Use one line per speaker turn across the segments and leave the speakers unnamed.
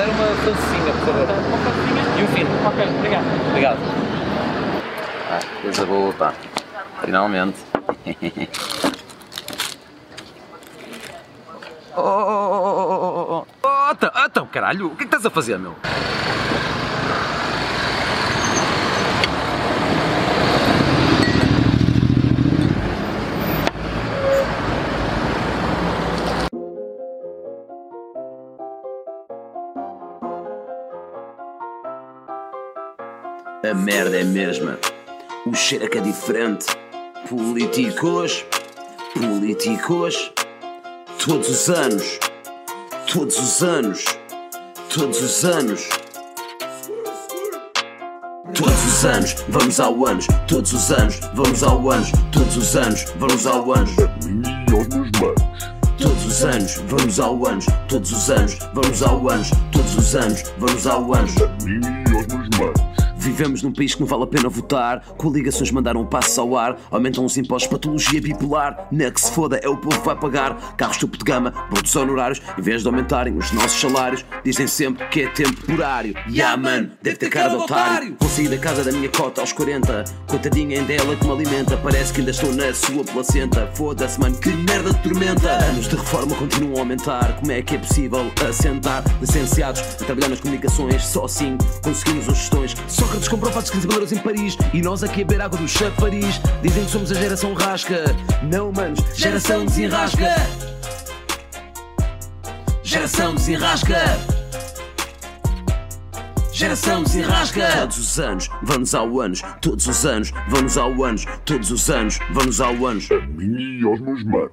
era uma francesinha, por favor.
Uma francesinha?
E um fino.
Ok, obrigado.
Obrigado. Ah, coisa boa, pá. Finalmente. oh, oh, oh, oh, oh, oh, oh, então, então, caralho, o que é que estás a fazer, meu?
A merda é a mesma. O cheiro é que é diferente. Políticos, políticos, todos os anos, todos os anos, todos os anos. Todos os anos, vamos ao anos, todos os anos, vamos ao anos, todos os anos, vamos ao anos. Todos os anos, vamos ao anos, todos os anos, vamos ao anos, todos os anos, vamos ao anos. Vivemos num país que não vale a pena votar. Coligações mandaram um passo ao ar. Aumentam os impostos, patologia bipolar. Na que se foda, é o povo que vai pagar. Carros topo de gama, brutos honorários. Em vez de aumentarem os nossos salários, dizem sempre que é temporário. Yeah, man, deve ter cara de otário. Sair da casa da minha cota aos 40. Coitadinha ainda é ela que me alimenta. Parece que ainda estou na sua placenta. Foda-se, mano, que merda de tormenta. Anos de reforma continuam a aumentar. Como é que é possível assentar licenciados a trabalhar nas comunicações? Só assim conseguimos as gestões. Sócrates comprou fatos 15 mil euros em Paris e nós aqui a beber água do chafariz. Dizem que somos a geração rasca. Não, manos, geração desenrasca. Geração desenrasca. Geração desenrasca. Todos os anos, vamos ao anos. Todos os anos, vamos ao anos. Todos os anos, vamos ao anos.
mim e aos meus manos.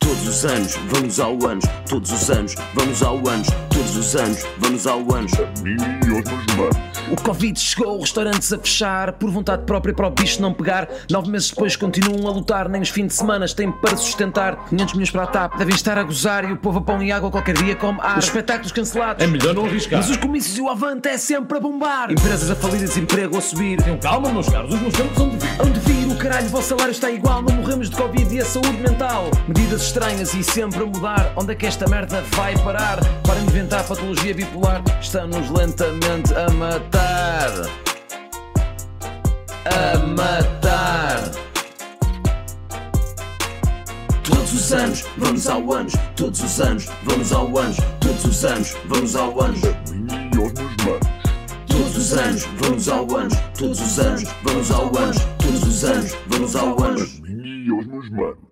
Todos os anos, vamos ao anos. Todos os anos, vamos ao anos. Todos os anos, vamos ao anos.
mim e meus manos.
O Covid chegou, restaurantes a fechar, por vontade própria para o bicho não pegar. Nove meses depois continuam a lutar, nem os fins de semana têm para sustentar. 500 milhões para a TAP, devem estar a gozar e o povo a pão e água qualquer dia come ar. Os espetáculos cancelados.
É melhor não arriscar.
Mas os comícios e o avante é sempre a bombar. Empresas a falir e desemprego a subir.
Tenham calma, meus caros, os meus tempos são de vir.
Onde vir o caralho, o vosso salário está igual. Não morremos de Covid e a saúde mental. Medidas estranhas e sempre a mudar. Onde é que esta merda vai parar? Parem de inventar patologia bipolar. Estamos lentamente a matar. A matar. Todos os anos, vamos ao anos. Todos os anos, vamos ao anos. Todos os anos, vamos ao anos. Todos os anos, vamos ao anos. Todos os anos, vamos ao anos. Todos os anos, vamos ao anos.
mim e aos.